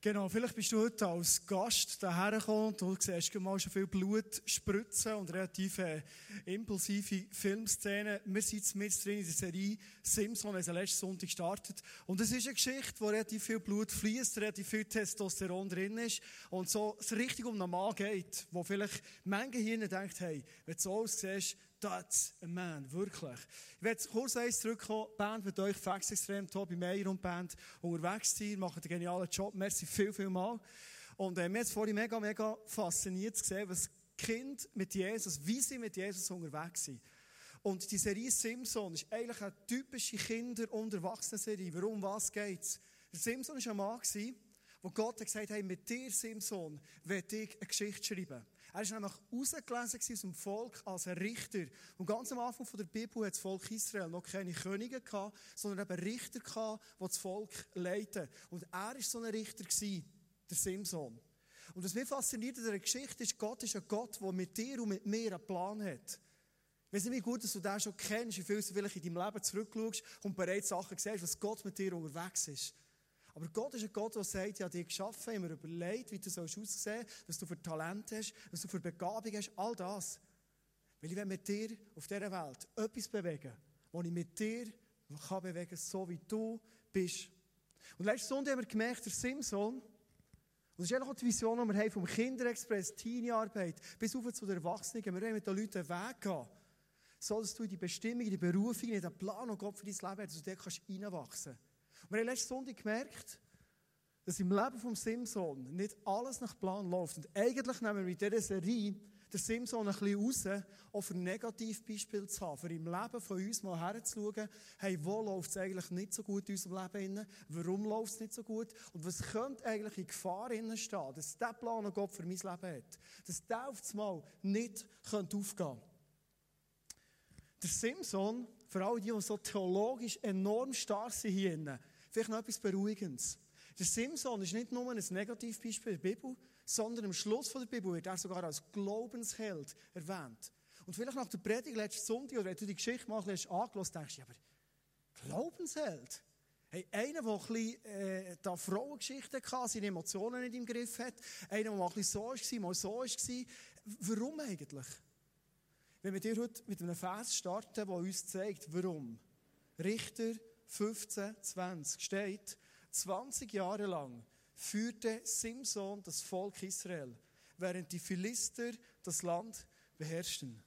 Genau, vielleicht bist du heute als Gast daher gekommen und du siehst mal schon viel Blut spritzen und relativ äh, impulsive Filmszenen. Wir sind jetzt mit drin in der Serie Simpson, die letzten Sonntag gestartet. Und es ist eine Geschichte, wo relativ viel Blut fließt, relativ viel Testosteron drin ist und so es richtig um einen Mann geht, wo vielleicht manche hier denkt, hey, wenn du so aussiehst, that's a man, wirklich. Ich werde kurz eins zurückkommen. Band mit euch, Fax Extrem, Tobi Meyer und Band, unterwegs sein, machen einen genialen Job. Merci viel, viel mal. Und äh, mir hat vorhin mega, mega fasziniert zu sehen, was Kind mit Jesus, wie sie mit Jesus unterwegs sind. Und die Serie Simpson ist eigentlich eine typische Kinder- und Erwachsenen-Serie. Warum, was geht's? Simpson war ein Mann, wo Gott gesagt hat, mit dir, Simpson, werde ich eine Geschichte schreiben. Er war nämlich ausgelesen aus dem Volk als ein Richter. Und ganz am Anfang der Bibel hat das Volk Israel noch keine Könige gehabt, sondern eben Richter gehabt, die das Volk leiten. Und er war so ein Richter der Simson. Und was mich fasziniert in dieser Geschichte ist, Gott ist ein Gott, der mit dir und mit mir einen Plan hat. Ich weiß nicht, wie gut dass du den schon kennst, wie viel du vielleicht in deinem Leben zurückschaust und bereits Sachen siehst, was Gott mit dir unterwegs ist. Aber Gott ist ein Gott, der sagt, ja, dich geschaffen, immer überlegt, wie du aussehen sollst was du für Talent hast, was du für Begabung hast, all das. Weil ich will mit dir auf dieser Welt etwas bewegen, was ich mit dir kann bewegen so wie du bist. Und letzte Sonntag haben wir gemerkt, der Simson, und das ist eigentlich auch die Vision, die wir haben vom Kinderexpress, Teenie-Arbeit, bis auf zu den Erwachsenen, wir wollen mit den Leuten einen Weg gehen, so dass du in die Bestimmung, in die Berufung, in den Plan, den Gott für dein Leben hat, dass du dort reinwachsen kannst. Wir haben letzte Sonntag gemerkt, dass im Leben vom Simson nicht alles nach Plan läuft. Und eigentlich nehmen wir mit dieser Serie den Simson ein bisschen raus, auch für Negativbeispiele zu haben, für im Leben von uns mal herzuschauen, hey, wo läuft es eigentlich nicht so gut in unserem Leben warum läuft es nicht so gut und was könnte eigentlich in Gefahr stehen, dass der Plan, den Gott für mein Leben hat, dass der auf einmal nicht aufgehen könnte. Der Simson, für alle die, die so theologisch enorm stark sind hier innen, Vielleicht noch etwas Beruhigendes. Der Simson ist nicht nur ein Negativbeispiel der Bibel, sondern am Schluss der Bibel wird er sogar als Glaubensheld erwähnt. Und vielleicht nach der Predigt letzten Sonntag, oder wenn du die Geschichte mal ein angelassen denkst du, aber Glaubensheld? Hey, einer, der ein bisschen, äh, Frauengeschichten hatte, seine Emotionen nicht im Griff hat. Einer, der mal ein so war, mal so war. Warum eigentlich? Wenn wir dir heute mit einem Vers starten, der uns zeigt, warum. Richter 15, 20 steht, 20 Jahre lang führte Simson das Volk Israel, während die Philister das Land beherrschten.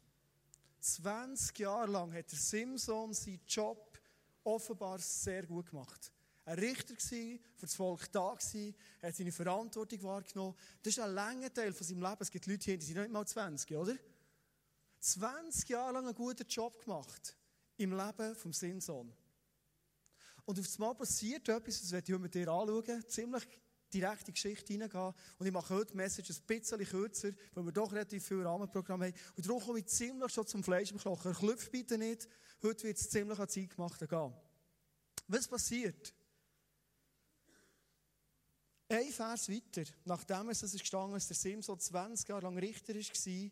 20 Jahre lang hat der Simson seinen Job offenbar sehr gut gemacht. Ein Richter war, für das Volk da war, hat seine Verantwortung wahrgenommen. Das ist ein langer Teil von seinem Leben. Es gibt Leute hier, die sind nicht mal 20, oder? 20 Jahre lang einen guten Job gemacht im Leben vom Simson. Und auf einmal passiert etwas, das werde ich mit dir anschauen, ziemlich direkt in die Geschichte hineingehen. Und ich mache heute die Message ein bisschen kürzer, weil wir doch relativ viel Rahmenprogramm haben. Und darum komme ich ziemlich schon zum Fleisch im Knochen. Klopf bitte nicht. Heute wird es ziemlich an Zeit gemacht. Was passiert? Ein Vers weiter, nachdem es ist gestanden ist, der Sim so 20 Jahre lang Richter war,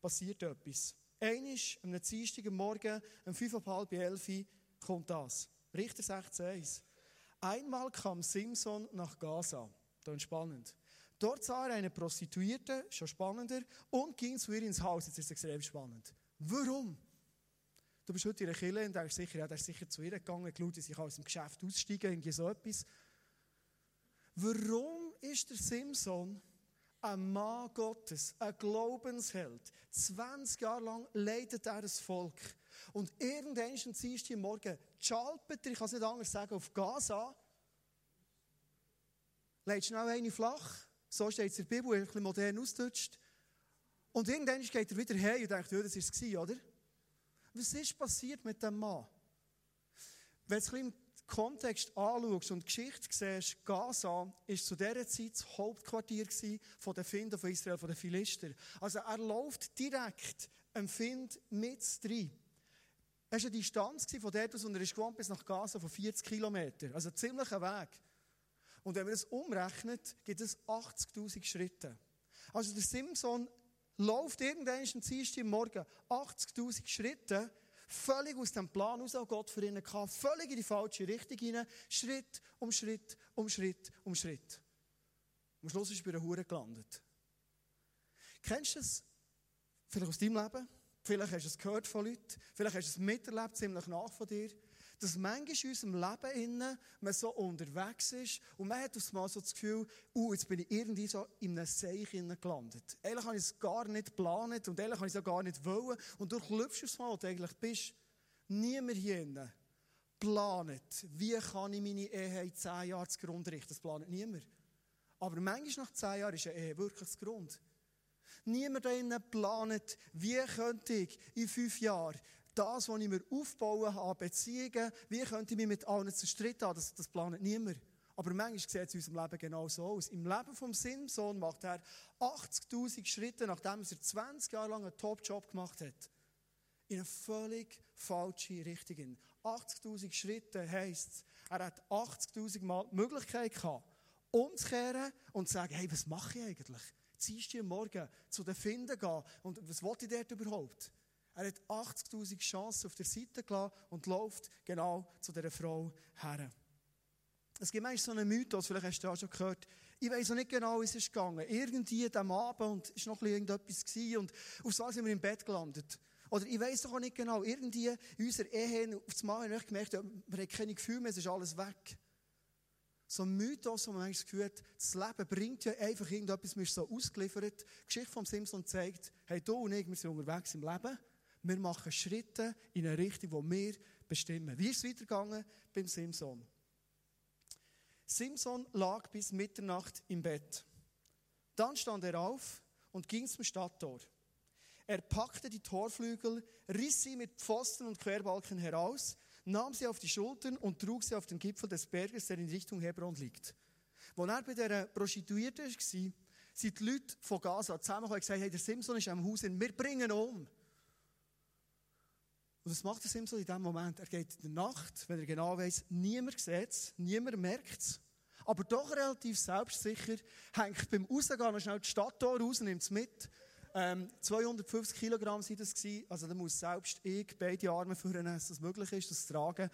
passiert etwas. Eines, am Dienstag Morgen, um 5.30 Uhr, 11 Uhr, kommt das. Richter 16,1. Einmal kam Simson nach Gaza. Das spannend. Dort sah er eine Prostituierte, schon spannender, und ging zu ihr ins Haus. Jetzt ist es extrem spannend. Warum? Du bist heute in der Kirche und denkst sicher, ja, der ist sicher zu ihr gegangen, geschaut, sie kann aus dem Geschäft aussteigen, irgendwie so etwas. Warum ist der Simson ein Mann Gottes, ein Glaubensheld? 20 Jahre lang leitet er das Volk. Und irgendwann am Dienstag Morgen schaltet er, ich kann es nicht anders sagen, auf Gaza, legt schnell eine flach, so steht es in der Bibel, ein bisschen modern ausgetutscht. Und irgendwann geht er wieder her und denkt, ja, das war es, oder? Was ist passiert mit dem Mann? Wenn du es im Kontext anschaust und die Geschichte siehst, Gaza war zu dieser Zeit das Hauptquartier der Finder von Israel, von den Philister. Also er läuft direkt am Find mit rein. Es war eine Distanz von dort aus, und er gewohnt bis nach Gaza von 40 Kilometern. Also ein ziemlicher Weg. Und wenn man das umrechnet, gibt es 80.000 Schritte. Also der Simson läuft irgendwann am Dienstag Morgen 80.000 Schritte, völlig aus dem Plan aus, den Gott für ihn hatte, völlig in die falsche Richtung hinein, Schritt um Schritt um Schritt um Schritt. Am Schluss ist er bei einer Hure gelandet. Kennst du das vielleicht aus deinem Leben? Vielleicht hast du es gehört von Leuten. Vielleicht hast du es miterlebt, ziemlich nach von dir. Dass manchmal in unserem Leben innen man so unterwegs ist und man hat aufs Mal so das Gefühl, uh, jetzt bin ich irgendwie so in einem Seich gelandet. Eigentlich habe ich es gar nicht geplant und eigentlich habe ich es auch gar nicht wollen. Und du klopfst aufs Mal, wo du eigentlich bist. Niemand hier innen planet, wie kann ich meine Ehe in zehn Jahren zu Grund richten. Das planet niemand. Aber manchmal nach zehn Jahren ist eine Ehe wirklich das Grund. Niemand da innen planet, wie könnte ich in fünf Jahren das, was ich mir aufbauen habe, Beziehungen, wie könnte ich mich mit allen zerstritten haben, das, das planet niemand. Aber manchmal sieht es in unserem Leben genau so aus. Im Leben vom Simson macht er 80.000 Schritte, nachdem er 20 Jahre lang einen Top-Job gemacht hat. In eine völlig falsche Richtung. 80.000 Schritte heisst, er hat 80.000 Mal die Möglichkeit gehabt, umzukehren und zu sagen, hey, was mache ich eigentlich? Ziehst du Morgen zu den Finden gehen und was wollte ich dort überhaupt? Er hat 80.000 Chancen auf der Seite gelassen und läuft genau zu dieser Frau her. Es gibt manchmal so einen Mythos, vielleicht hast du auch schon gehört, ich weiß noch nicht genau, wie es ist gegangen. Irgendwie am Abend und es war noch irgendetwas gewesen und auf so sind wir im Bett gelandet. Oder ich weiß doch auch nicht genau, irgendwie in unserer Ehe, auf das Mal habe ich gemerkt, wir haben keine Gefühle mehr, es ist alles weg. So ein Mythos, wo man Gefühl hat, das Leben bringt ja einfach irgendetwas, mir ist so ausgeliefert. Die Geschichte von Simpson zeigt, hey, du und ich, wir sind unterwegs im Leben. Wir machen Schritte in eine Richtung, die wir bestimmen. Wie ist es weitergegangen beim Simpson? Simpson lag bis Mitternacht im Bett. Dann stand er auf und ging zum Stadttor. Er packte die Torflügel, riss sie mit Pfosten und Querbalken heraus, nahm sie auf die Schultern und trug sie auf den Gipfel des Berges, der in Richtung Hebron liegt. Als er bei der Prostituierten war, sind die Leute von Gaza zusammengekommen und gesagt, hey, der Simson ist am Haus, wir bringen ihn um. Und was macht der Simson in diesem Moment? Er geht in der Nacht, wenn er genau weiß, niemand sieht es, niemand merkt es. Aber doch relativ selbstsicher, hängt beim Rausgehen schnell die Stadttor raus, nimmt es mit, ähm, 250 Kilogramm sind das gewesen. Also da muss selbst ich beide Arme führen, dass das möglich ist, das zu tragen.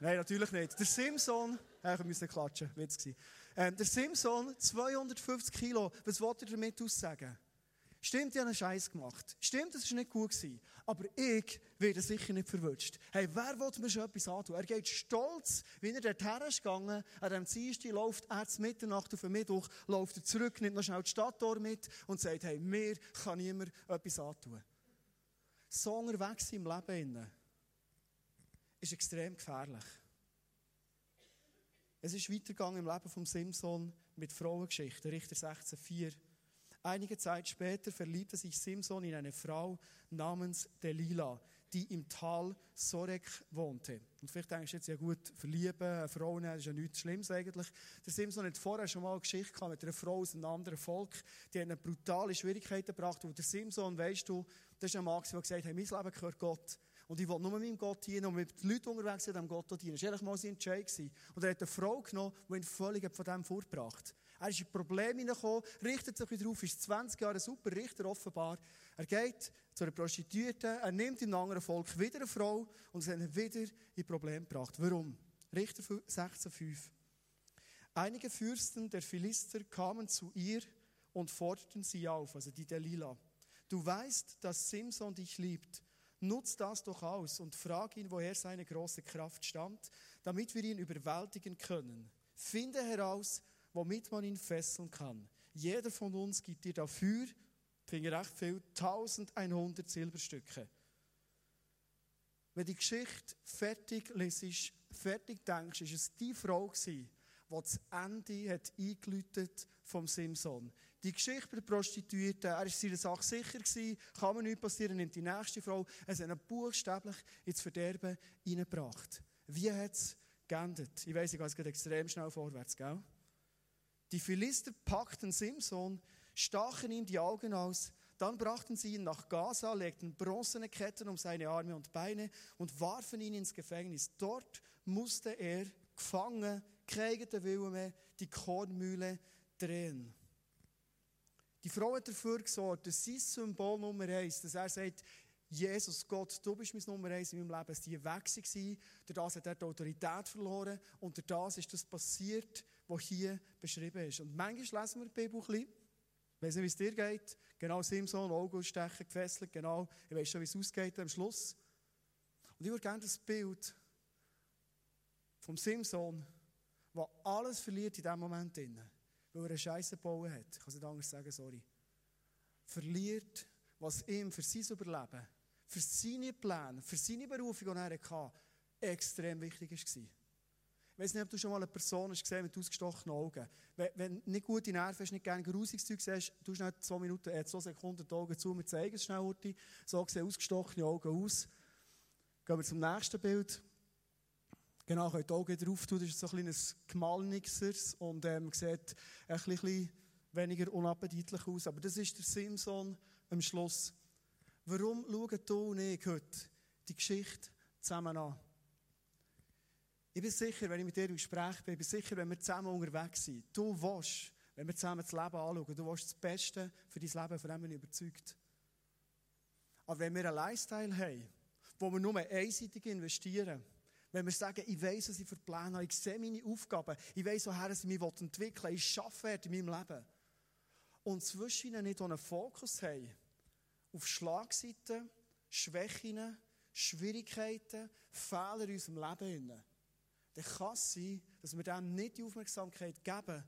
Nein, natürlich nicht. Der Simson, ja, wir müssen klatschen, Witz gewesen. Ähm, der Simson, 250 Kilo, was wollte er damit aussagen? Stimmt, ich habe einen Scheiß gemacht. Stimmt, es war nicht gut gewesen. Aber ich werde sicher nicht verwünscht. Hey, wer will mir schon etwas antun? Er geht stolz, wie er dorthin ist gegangen. An dem Dienstag läuft er zur Mitternacht auf den Mittwoch, läuft er zurück, nimmt noch schnell die Stadttor mit und sagt, hey, mir kann niemand etwas antun. So unterwegs im Leben ist extrem gefährlich. Es ist weitergegangen im Leben von Simson mit Frauengeschichten, Richter 16,4. Einige Zeit später verliebte sich Simson in eine Frau namens Delilah, die im Tal Sorek wohnte. Und vielleicht denkst du jetzt, ja gut, verlieben, eine Frau nehmen, das ist ja nichts Schlimmes eigentlich. Der Simson hat vorher schon mal eine Geschichte gehabt mit einer Frau aus einem anderen Volk, die eine brutale Schwierigkeiten gebracht. Und der Simson, weißt du, das ist ein Mann, der gesagt hat, mein Leben gehört Gott. Und ich will nur meinem Gott dienen und mit den Leuten unterwegs sind, dem Gott dienen. Das war ehrlich mal sein Entscheid. Und er hat eine Frau genommen, die ihn völlig von dem vorgebracht hat. Er ist in Probleme hineingekommen, richtet sich wieder auf, ist 20 Jahre ein super Richter offenbar. Er geht zu einer Prostituierten, er nimmt im anderen Volk wieder eine Frau und sie haben wieder in Probleme gebracht. Warum? Richter 16,5. Einige Fürsten der Philister kamen zu ihr und forderten sie auf, also die Delilah. Du weißt, dass Simson dich liebt. Nutz das doch aus und frag ihn, woher seine große Kraft stammt, damit wir ihn überwältigen können. Finde heraus, womit man ihn fesseln kann. Jeder von uns gibt dir dafür, finde ich recht viel, 1100 Silberstücke. Wenn die Geschichte fertig lesest, fertig denkst, ist es die Frau gewesen, die das Ende hat eingeläutet vom Simson. Die Geschichte bei der Prostituierten, er war seiner Sache sicher gewesen, kann mir nichts passieren, nimmt die nächste Frau, es hat ihn buchstäblich ins Verderben hineingebracht. Wie hat es geendet? Ich weiss, ich gehe jetzt extrem schnell vorwärts, gell? Die Philister packten Simson, stachen ihm die Augen aus, dann brachten sie ihn nach Gaza, legten bronzene Ketten um seine Arme und Beine und warfen ihn ins Gefängnis. Dort musste er gefangen, kriegte Willen die Kornmühle drehen. Die Frau hat dafür gesorgt, dass sein Symbol Nummer eins, dass er sagt, Jesus, Gott, du bist mein Nummer eins in meinem Leben, dass die weg waren. Durch das hat er die Autorität verloren und durch das ist das passiert, was hier beschrieben ist. Und manchmal lesen wir die Bibel ein bisschen, ich weiß nicht, wie es dir geht, genau Simson, Augen stechen, gefesselt, genau, ich weiß schon, wie es ausgeht am Schluss. Und ich würde gerne das Bild vom Simson, der alles verliert in diesem Moment, weil er eine Scheiße gebaut hat, ich kann es nicht anders sagen, sorry, verliert, was ihm für sein Überleben, für seine Pläne, für seine Berufung, die er hatte, extrem wichtig war. Ich weiß nicht, ob du schon mal eine Person hast gesehen mit ausgestochenen Augen. Wenn, wenn nicht gute Nerven hast, nicht gerne grusiges Zeug siehst, du schnell zwei Minuten, äh, zwei Sekunden die Augen zu, wir zeigen es schnell, Urti. So sehen ausgestochene Augen aus. Gehen wir zum nächsten Bild. Genau, könnt die Augen drauf tun, das ist so ein kleines Gemalnixers und ähm, sieht ein bisschen weniger unappetitlich aus. Aber das ist der Simson am Schluss. Warum schauen du und ich heute die Geschichte zusammen an? Ich bin sicher, wenn ich mit dir im bin, ich bin sicher, wenn wir zusammen unterwegs sind, du willst, wenn wir zusammen das Leben anschauen, du willst das Beste für dein Leben, von dem bin ich überzeugt. Aber wenn wir einen Lifestyle haben, wo wir nur einseitig investieren, wenn wir sagen, ich weiß, was ich für Pläne habe, ich sehe meine Aufgaben, ich weiß, woher ich mich entwickeln will, ich arbeite in meinem Leben. Und zwischen ihnen nicht einen Fokus haben auf Schlagseiten, Schwächen, Schwierigkeiten, Fehler in unserem Leben dann kann es sein, dass wir dem nicht die Aufmerksamkeit geben,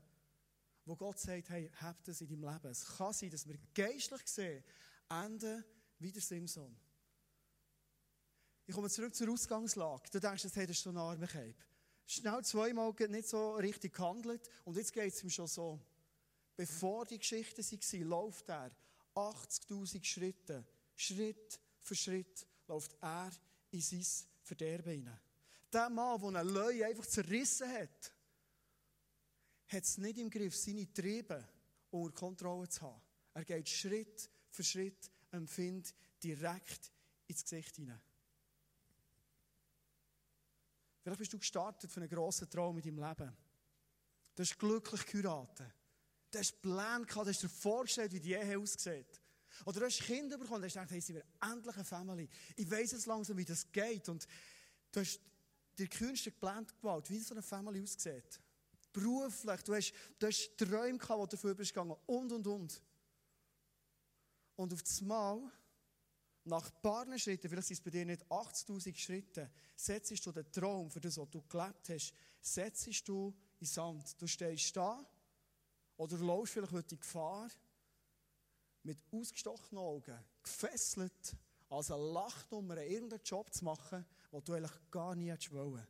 wo Gott sagt, hey, hab das in deinem Leben. Es kann sein, dass wir geistlich sehen, enden wie der Simson. Ich komme zurück zur Ausgangslage. Du denkst, hey, das ist so ein armer Cape. Schnell zweimal nicht so richtig gehandelt und jetzt geht es ihm schon so. Bevor die Geschichte war, läuft er 80.000 Schritte. Schritt für Schritt läuft er in sein Verderben hinein. Der Mann, der eine Löwe einfach zerrissen hat, hat es nicht im Griff, seine Triebe unter Kontrolle zu haben. Er geht Schritt für Schritt, empfindet direkt ins Gesicht hinein. Vielleicht bist du gestartet für einen grossen Traum in deinem Leben. Du hast glücklich geheiratet. Du hast Pläne gehabt, du hast dir vorgestellt, wie die Ehe aussieht. Oder du hast Kinder bekommen, du hast gedacht, hey, sind wir endlich eine Family. Ich weiss jetzt langsam, wie das geht. Und du hast dir kühnste geplant gebaut, wie so eine Family aussieht. Beruflich, du hast, du hast Träume gehabt, die du dafür bist gegangen und, und, und. Und auf das Mal, nach ein paar Schritten, vielleicht sind es bei dir nicht 80.000 Schritte, setzt du den Traum, für das, was du gelebt hast, setzt du in Sand. Du stehst da oder läufst vielleicht heute in Gefahr, mit ausgestochenen Augen, gefesselt, als eine Lachnummer irgendeinen Job zu machen, den du eigentlich gar nie hättest wollen.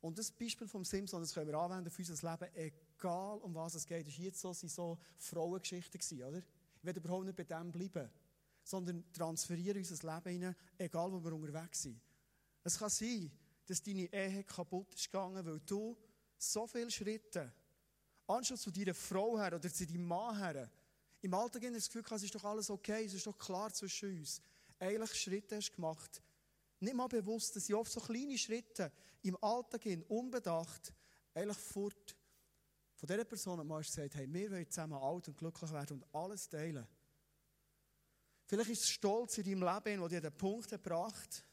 Und das Beispiel vom Simpson, das können wir anwenden für unser Leben, egal um was es geht. Das war jetzt so, sind so Frauengeschichten, oder? Ich will überhaupt nicht bei dem bleiben, sondern transferieren unser Leben hinein, egal wo wir unterwegs sind. Es kann sein, dass deine Ehe kaputt ist gegangen, weil du so viele Schritte, anstatt zu deiner Frau her oder zu deinem Mann her, im Alltag das Gefühl es ist doch alles okay, es ist doch klar zwischen uns. Eigentlich Schritte hast gemacht, nicht mal bewusst, dass sie oft so kleine Schritte im Alltag unbedacht, eigentlich fort von dieser Person mal gesagt, hey, wir wollen zusammen alt und glücklich werden und alles teilen. Vielleicht ist es Stolz in deinem Leben, wo dir den Punkt gebracht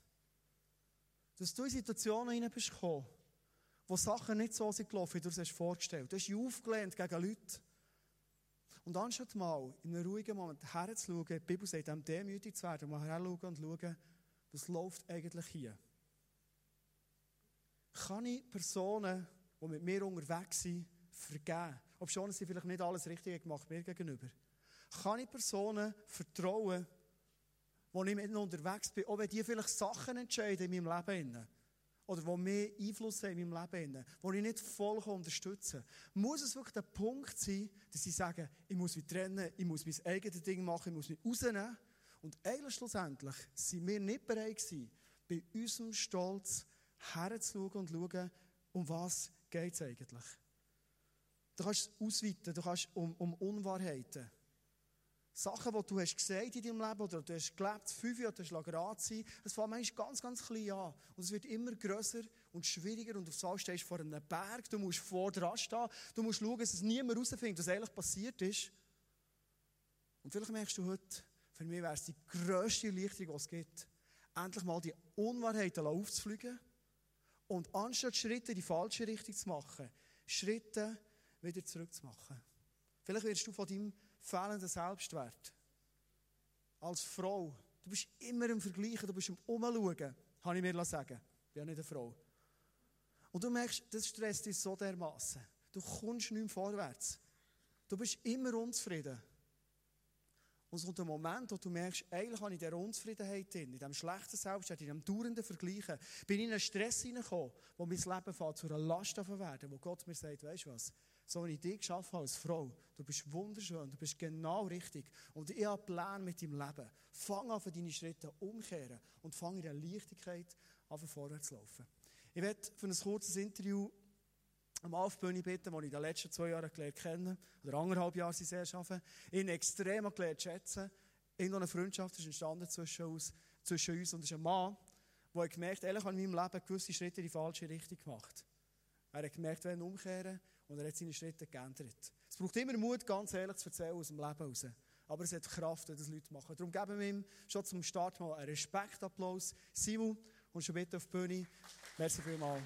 dass du in Situationen hinein bist gekommen, wo Sachen nicht so sind gelaufen, wie du es hast vorgestellt. Du hast dich aufgelehnt gegen Leute. Und anstatt mal in einem ruhigen Moment herzuschauen, die Bibel sagt, dem demütig zu werden, mal herschauen und schauen, was läuft eigentlich hier? Kann ich Personen, die mit mir unterwegs sind, vergeben? Ob schon sie vielleicht nicht alles Richtige gemacht mir gegenüber. Kann ich Personen vertrauen, wo ich mit ihnen unterwegs bin, auch wenn die vielleicht Sachen entscheiden in meinem Leben oder die mehr Einfluss haben in meinem Leben, die ich nicht voll unterstützen kann, muss es wirklich der Punkt sein, dass sie sagen, ich muss mich trennen, ich muss mein eigenes Ding machen, ich muss mich rausnehmen und eigentlich schlussendlich sind wir nicht bereit gewesen, bei unserem Stolz herzuschauen und schauen, um was geht es eigentlich. Du kannst es ausweiten, du kannst um, um Unwahrheiten. Sachen, die du hast gesagt in deinem Leben oder du hast gelebt, fünf Jahre, du hast gerade sein, es fängt manchmal ganz, ganz klein an. Und es wird immer grösser und schwieriger und so stehst du vor einem Berg, du musst vor dran stehen, du musst schauen, dass es niemand herausfindet, was eigentlich passiert ist. Und vielleicht merkst du heute, Für mich wäre es die grösste Erleichterung, die es gibt. Endlich mal die Unwahrheiten aufzufliegen und anstatt Schritte in die falsche Richtung zu machen, Schritte wieder zurückzumachen. Vielleicht wirst du von deinem fehlenden Selbstwert als Frau, du bist immer im Vergleichen, du bist im Umschauen, habe ich mir sagen. Ich bin ja nicht eine Frau. Und du merkst, das stresst dich so dermaßen. Du kommst nicht mehr vorwärts. Du bist immer unzufrieden. Und so der Moment, wo du merkst, eigentlich habe ich in dieser Unzufriedenheit drin, in diesem schlechten Selbstwert, in diesem dauernden Vergleichen, bin ich in einen Stress hineingekommen, wo mein Leben zu einer Last werden, wo Gott mir sagt, weißt du was, so wie ich dich geschaffen habe als Frau, du bist wunderschön, du bist genau richtig und ich habe Pläne mit deinem Leben. Fang an, deine Schritte umkehren und fang in der Leichtigkeit an, vorwärts zu laufen. Ich werde für ein kurzes Interview am Aufbühne bitten, den ich in den letzten zwei Jahren gelernt kenne, oder anderthalb Jahre sie sehr arbeiten, ihn extrem gelernt schätzen. Irgendwo eine Freundschaft ist entstanden zwischen uns, zwischen uns und es ist ein Mann, der gemerkt hat, er hat in meinem Leben gewisse Schritte in die falsche Richtung gemacht. Er hat gemerkt, wenn umkehren und er hat seine Schritte geändert. Es braucht immer Mut, ganz ehrlich zu erzählen aus dem Leben heraus. Aber es hat Kraft, wenn das Leute machen. Darum geben wir ihm schon zum Start mal einen Respektapplaus. Simon, und schon bitte auf die Bühne. Merci vielmals.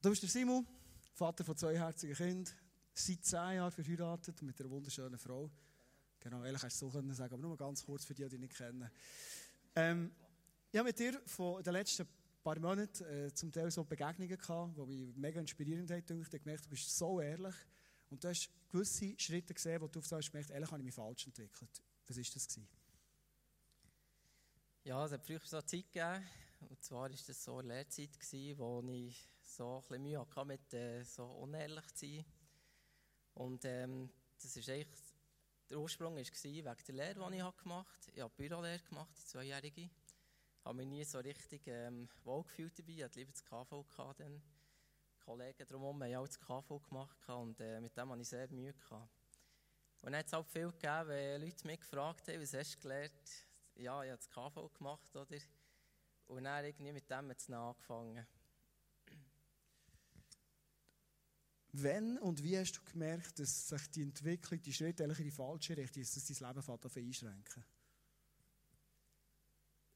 Du bist der Simon, Vater von zwei herzigen Kindern, seit zehn Jahren verheiratet mit einer wunderschönen Frau. Genau, ehrlich hast du so können sagen, aber nur ganz kurz für die, die nicht kennen. Ähm, ich habe mit dir von den letzten paar Monaten äh, zum Teil so Begegnungen gehabt, die mich mega inspirierend haben. Ich habe gemerkt, du bist so ehrlich und du hast gewisse Schritte gesehen, wo du auf hast gemerkt, ehrlich habe ich mich falsch entwickelt. Was war das? Gewesen? Ja, es hat früher so eine Zeit gegeben, und zwar war das so eine Lehrzeit, wo ich so ein bisschen Mühe hatte, mit äh, so unehrlich zu sein. Und ähm, das ist eigentlich, der Ursprung war wegen der Lehre, die ich gemacht habe. Ich habe Bürolehre gemacht, die zweijährige. Ich habe mich nie so richtig ähm, wohlgefühlt dabei. Ich hatte lieber das KV gehabt, dann. Die Kollegen drumherum haben auch das KV gemacht und äh, mit dem hatte ich sehr Mühe. Gehabt. Und dann hat es halt viel gegeben, wenn Leute mich gefragt haben, was hast du gelernt? Ja, ich habe das KV gemacht, oder? Und dann irgendwie mit dem jetzt angefangen. Wann und wie hast du gemerkt, dass sich die Entwicklung, die Schritte in die falsche Richtung ist, dass dein Leben fängt einschränken?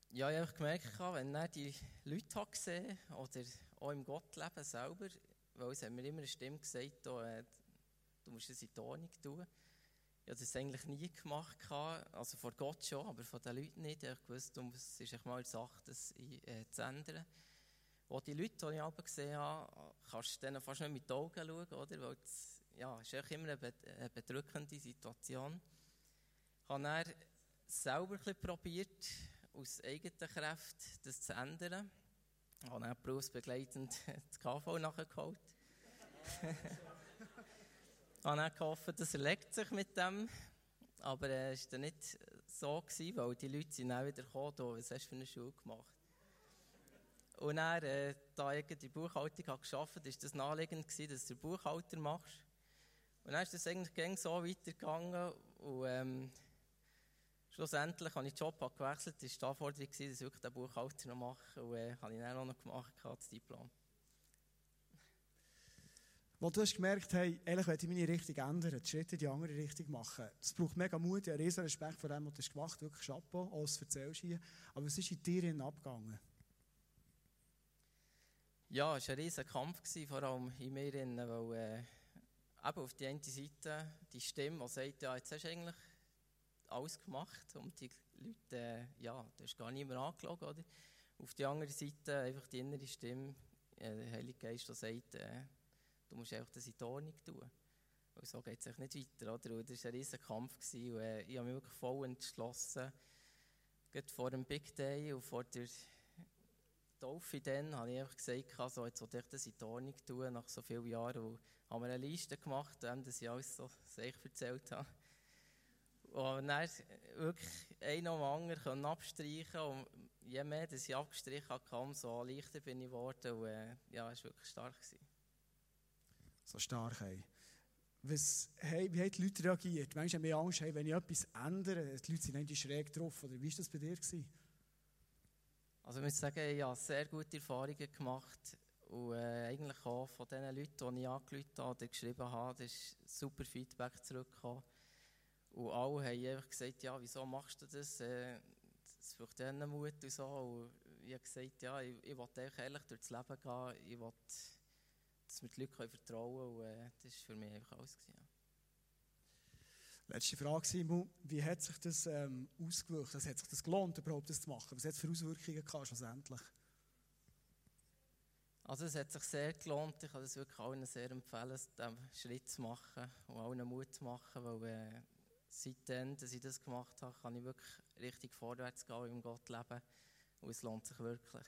Ja, ich habe gemerkt, wenn er die Leute gesehen oder auch im Gottleben selber, weil es hat mir immer eine Stimme gesagt, äh, du musst es in die Ordnung tun. Ich habe das eigentlich nie gemacht, also vor Gott schon, aber von den Leuten nicht. Ich wusste, es ist mal eine Sache, das äh, zu ändern. Wo die Leute, die ich gesehen habe, kannst du denen fast nicht mit den Augen schauen, oder? Weil es, ja, ist immer eine, bedrückende Situation. Ich habe dann selber ein probiert, aus eigenen Kräften das zu ändern. Ich habe dann berufsbegleitend das KV nachgeholt. ich habe dann gehofft, das erlegt sich mit dem. Aber es war dann nicht so, weil die Leute sind dann wieder gekommen, was hast du für eine Schule gemacht? Und dann, äh, da ich die Buchhaltung gearbeitet habe, war das naheliegend, gewesen, dass du Buchhalter machst. Und dann ist das eigentlich so weitergegangen. Und ähm, schlussendlich habe ich den Job gewechselt. Das war die Anforderung, dass ich wirklich den Buchhalter noch mache. Und äh, habe ich dann auch noch gemacht, das Diplom. Wo du hast gemerkt, hey, ehrlich, ich meine Richtung ändern, die Schritte in die andere Richtung machen. Es braucht mega Mut, ich habe riesen Respekt vor dem, was du gemacht hast, wirklich Chapeau, alles erzählst hier. Aber was ist in dir abgegangen? Ja, es war ein riesiger Kampf, vor allem in mir, weil äh, eben auf die eine Seite die Stimme, die sagt, ja, jetzt hast du eigentlich alles gemacht und die Leute, äh, ja, du hast gar mehr angeschaut, oder? Auf die andere Seite einfach die innere Stimme, äh, der Heilige Geist, der sagt, äh, du musst einfach das in die Ordnung tun. Weil so geht es nicht weiter, oder? Und das war ein riesiger Kampf gewesen, und äh, ich habe mich wirklich voll entschlossen, gerade vor dem Big Day und vor der Taufe dann habe ich einfach gesagt, also, jetzt wollte ich das in die Ordnung tun, nach so vielen Jahren. Und habe mir eine Liste gemacht, dass ich alles so sehr erzählt habe. Und dann wirklich ein nach dem anderen abstreichen und je mehr dass ich abgestrichen habe, umso leichter bin ich geworden und äh, ja, es war wirklich stark. Gewesen. So stark, ey. Was, hey, wie haben die Leute reagiert? Manchmal haben wir Angst, hey, wenn ich etwas ändere, die Leute sind schräg drauf. Oder wie war das bei dir? Gewesen? Also ich muss sagen, ich habe sehr gute Erfahrungen gemacht. Und äh, eigentlich auch von den Leuten, die ich angerufen habe oder geschrieben habe, ist super Feedback zurückgekommen. Und alle haben einfach gesagt, ja, wieso machst du das? Äh, das braucht einen Mut und so. Und ich habe gesagt, ja, ich, ich will ehrlich durchs Leben gehen. Ich will, dass mir die Leute vertrauen können. Und äh, das war für mich einfach alles. Gewesen, ja. Letzte Frage, Simon. Wie hat sich das ähm, ausgewirkt? Also, hat sich das gelohnt, überhaupt das zu machen? Was hat es für Auswirkungen gehabt, schlussendlich? Also es hat sich sehr gelohnt. Ich kann es wirklich allen sehr empfehlen, diesen Schritt zu machen und allen Mut zu machen, weil äh, seitdem, dass ich das gemacht habe, kann ich wirklich richtig vorwärts gehen im Gott leben und es lohnt sich wirklich.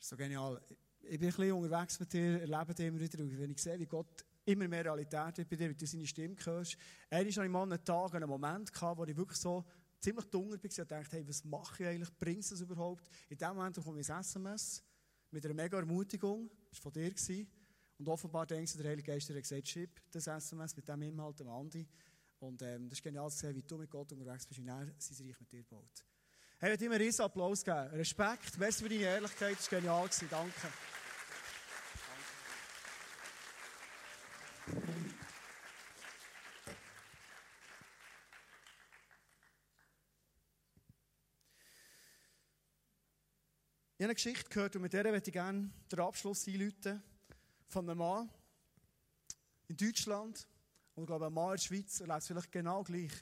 so genial. Ich bin ein bisschen unterwegs mit dir, erlebe immer wieder, wenn ich sehe, wie Gott immer mehr Realität wird bei dir, wie du seine Stimme hörst. Einmal hatte ich mal einen Tag, einen Moment, gehabt, wo ich wirklich so ziemlich dunkel war und dachte, hey, was mache ich eigentlich, bringt das überhaupt? In dem Moment bekomme ich ein SMS mit einer mega Ermutigung, das war von dir. Gewesen. Und offenbar denkst du, der Heilige Geist hat gesagt, schreib das SMS mit dem Inhalt dem Andi. Und ähm, das ist genial zu sehen, wie du mit Gott unterwegs bist und er sein Reich mit dir baut. Hey, ich immer einen Applaus geben. Respekt, merci für deine Ehrlichkeit, das war genial. Gewesen. Danke. Habe eine Geschichte gehört und mit der möchte ich gerne den Abschluss einläuten. Von einem Mann in Deutschland und ich glaube, ein Mann in der Schweiz erlebt es vielleicht genau gleich.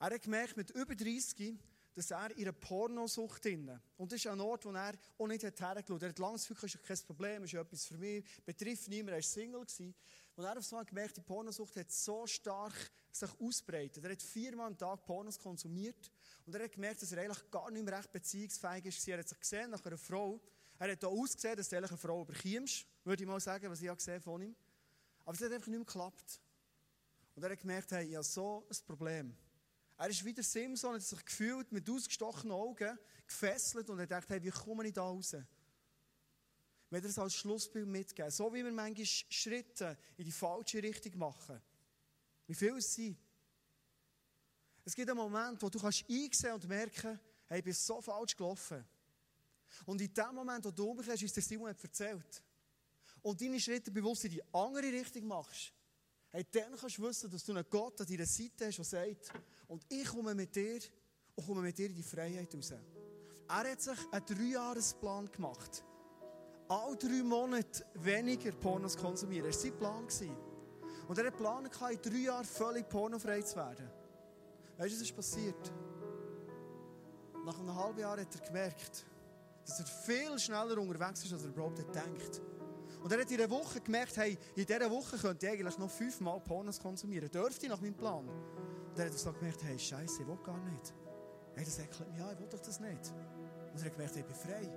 Er hat gemerkt, mit über 30, dass er in einer Pornosucht drin Und das ist ein Ort, wo er auch nicht hergeschaut hat. Er hat lange das Gefühl, ist kein Problem, ist etwas für mich, betrifft niemand, er war Single. Und er hat gemerkt, die Pornosucht hat so stark sich ausbreitet. Er hat viermal am Tag Pornos konsumiert. Und er hat gemerkt, dass er eigentlich gar nicht mehr recht beziehungsfähig ist. Er hat sich gesehen nach einer Frau. Er hat auch ausgesehen, dass du eine Frau überkommst, würde ich mal sagen, was ich gesehen von ihm. Aber es hat einfach nicht mehr geklappt. Und er hat gemerkt, hey, ich habe so ein Problem. Er ist wieder Simson, hat sich gefühlt mit ausgestochenen Augen gefesselt und er dachte, hey, wie komme ich da raus? Wenn er das als Schlussbild mitgeben. So wie wir manchmal Schritte in die falsche Richtung machen. Wie viel es sind. Es gibt einen Moment, wo du kannst einsehen und merken, hey, ich bin so falsch gelaufen. Und in dem Moment, wo du umkehrst, ist der Simon erzählt. Und deine Schritte bewusst in die andere Richtung machst. Hey, dann kannst du wissen, dass du einen Gott an deiner Seite hast, der sagt, und ich komme mit dir und komme mit dir in die Freiheit raus. Er hat sich einen Dreijahresplan gemacht. All drei Monate weniger Pornos konsumieren. Das war sein Plan. Und er hat Plan in drei Jahren völlig pornofrei zu werden. Weißt du, was ist passiert? Nach einem halben Jahr hat er gemerkt, dass er viel schneller unterwegs ist, als er überhaupt denkt. Und er hat in einer Woche gemerkt, hey, in dieser Woche könnte ich eigentlich noch fünfmal Pornos konsumieren. Dürfte ich nach meinem Plan? Und er hat so gemerkt, hey, Scheiße, ich will gar nicht. Hey, das ekelt mich an, ich will doch das nicht. Und er hat gemerkt, ich bin frei.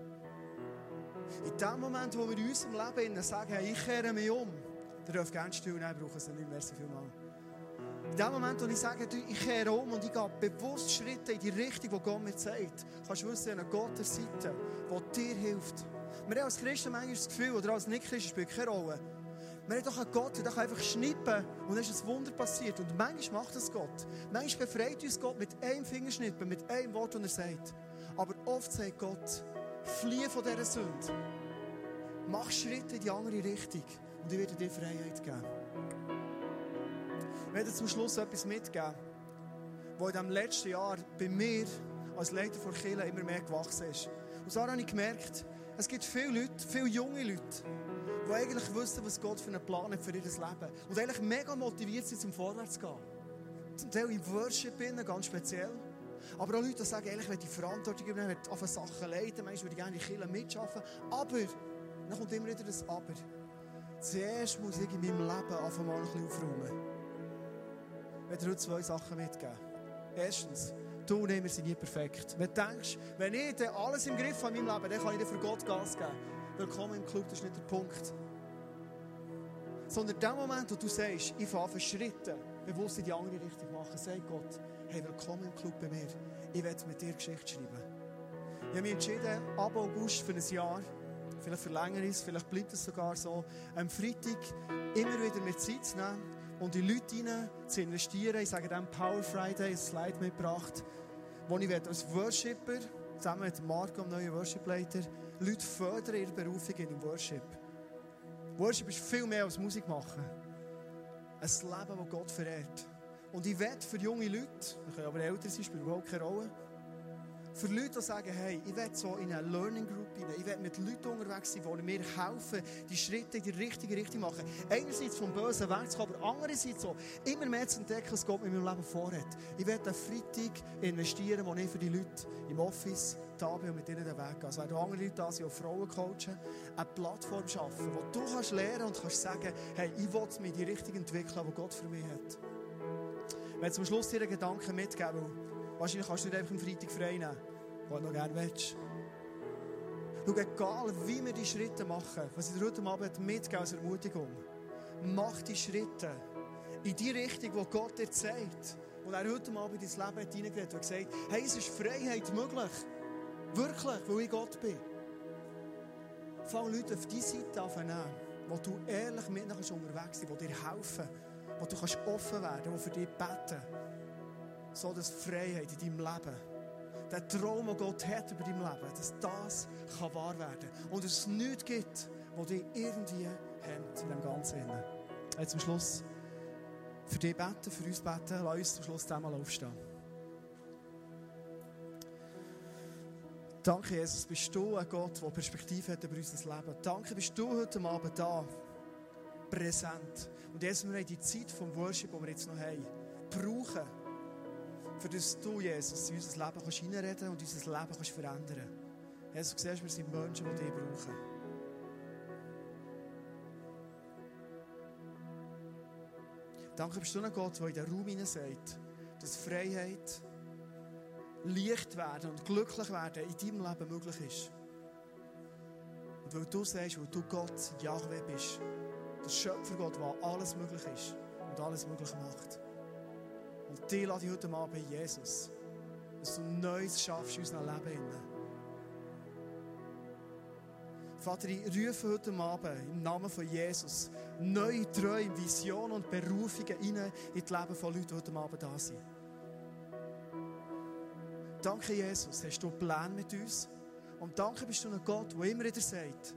In dem Moment, wo wir in unserem Leben sagen, hey, ich kehre mich um, der darf gerne still nehmen, brauchen sie nicht. Merci vielmals. In dem Moment, wo ich sage, ich kehre um und ich gehe bewusst Schritte in die Richtung, die Gott mir zeigt, kannst du wissen, eine Gott der Seite, der dir hilft. Wir haben als Christen manchmal das Gefühl, oder als Nicht-Christen spielt keine Rolle. Wir haben doch einen Gott, der einfach schnippen und dann ist ein Wunder passiert. Und manchmal macht das Gott. Manchmal befreit uns Gott mit einem Fingerschnippen, mit einem Wort, das er sagt. Aber oft sagt Gott, flieh von dieser Sünde. Mach Schritte in die andere Richtung und ich werde dir Freiheit geben. Ich werde zum Schluss etwas mitgeben, was in diesem letzten Jahr bei mir als Leiter von Kirche immer mehr gewachsen ist. Und so habe ich gemerkt, es gibt viele Leute, viele junge Leute, die eigentlich wissen, was Gott für einen Plan hat für ihr Leben. Und eigentlich mega motiviert sind, zum Vorwärts zu gehen. Zum Teil im Worship ganz speziell. Aber auch Leute, die sagen, ich will die Verantwortung übernehmen, ich will Sachen leiten, manchmal würde ich gerne in Kirche mitschaffen. Aber, dann kommt immer wieder das Aber. Zuerst muss ich in meinem Leben einfach mal ein bisschen aufräumen. Ich dir heute zwei Sachen mitgeben. Erstens, Du und ich, wir sind nie perfekt. Wenn du denkst, wenn ich alles im Griff habe in meinem Leben, dann kann ich dir für Gott Gas geben. Willkommen im Club, das ist nicht der Punkt. Sondern in dem Moment, wo du sagst, ich fange Schritte bewusst in die andere Richtung machen, sagt Gott, hey, willkommen im Club bei mir. Ich werde mit dir Geschichte schreiben. Ich habe mich entschieden, ab August für ein Jahr vielleicht verlängere ich es, vielleicht bleibt es sogar so, am Freitag immer wieder mit Zeit zu nehmen und in Leute hinein zu investieren. Ich sage dann Power Friday, ein Slide mitgebracht, wo ich als Worshipper, zusammen mit Marco, dem neuen Worship-Leiter, Leute fördern ihre Berufung in dem Worship. Worship ist viel mehr als Musik machen. Ein Leben, das Gott verehrt. Und ich werde für junge Leute, wir können aber älter sein, spielt überhaupt keine Rolle, für Leute, die sagen, hey, ich will so in eine Learning Group rein, ich will mit Leuten unterwegs sein, die mir helfen, die Schritte in die richtige Richtung machen. Einerseits vom Bösen wegzukommen, aber andererseits so, immer mehr zu entdecken, was Gott mit meinem Leben vorhat. Ich werde einen Freitag investieren, wo ich für die Leute im Office da bin und mit ihnen den Weg gehe. Also werden andere Leute da sind, auch Frauen coachen, eine Plattform schaffen, wo du kannst lernen und kannst sagen, hey, ich will mir die Richtung entwickeln, die Gott für mich hat. Ich werde zum Schluss dir einen Gedanken mitgeben, wahrscheinlich kannst du nicht einfach am Freitag frei nehmen, was du noch gerne willst. Schau, egal wie wir die Schritte machen, was ich dir heute Abend mitgebe als Ermutigung, mach die Schritte in die Richtung, die Gott dir zeigt. Und er heute Abend in dein Leben hineingeredet und gesagt, hey, es ist Freiheit möglich. Wirklich, weil ich Gott bin. Fang Leute auf die Seite annehmen, wo du ehrlich mit unterwegs bist, die dir helfen, wo du offen werden kannst, die für dich beten. So dass Freiheit in deinem Leben, der Traum, den Gott hat über dein Leben, dass das kann wahr werden kann. Und es nichts gibt, was dich irgendwie hemmt in dem Ganzen. Jetzt zum Schluss für dich beten, für uns beten. Lass uns zum Schluss einmal aufstehen. Danke, Jesus, bist du ein Gott, der Perspektive hat über unser Leben. Danke, bist du heute Abend da, präsent. Und jetzt wir die Zeit vom Worship, die wir jetzt noch haben, brauchen, für das du, Jesus, in unser Leben kannst hineinreden und unser Leben kannst verändern. Jesus, du siehst, wir sind Menschen, die dich brauchen. Danke, bist du ein Gott, der in den Raum hinein sagt, dass Freiheit, Licht werden und glücklich werden in deinem Leben möglich ist. Und weil du sagst, weil du Gott, Yahweh bist, der Schöpfergott, der alles möglich ist und alles möglich macht. Und dir lade ich heute Abend Jesus, dass du Neues schaffst in unserem Leben. Vater, ich rufe heute Abend im Namen von Jesus neue Träume, Visionen und Berufungen in das Leben von Leuten, die heute Abend da sind. Danke, Jesus, hast du einen Plan mit uns. Und danke bist du ein Gott, der immer wieder sagt,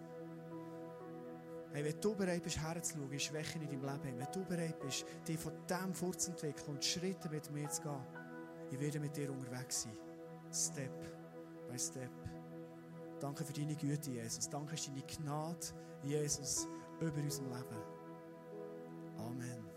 hey, wenn du bereit bist, herzuschauen, in Schwächen in deinem Leben, wenn du bereit bist, dich von dem fortzuentwickeln und Schritte mit mir zu gehen, ich werde mit dir unterwegs sein. Step by Step. Danke für deine Güte, Jesus. Danke für deine Gnade, Jesus, über unserem Leben. Amen.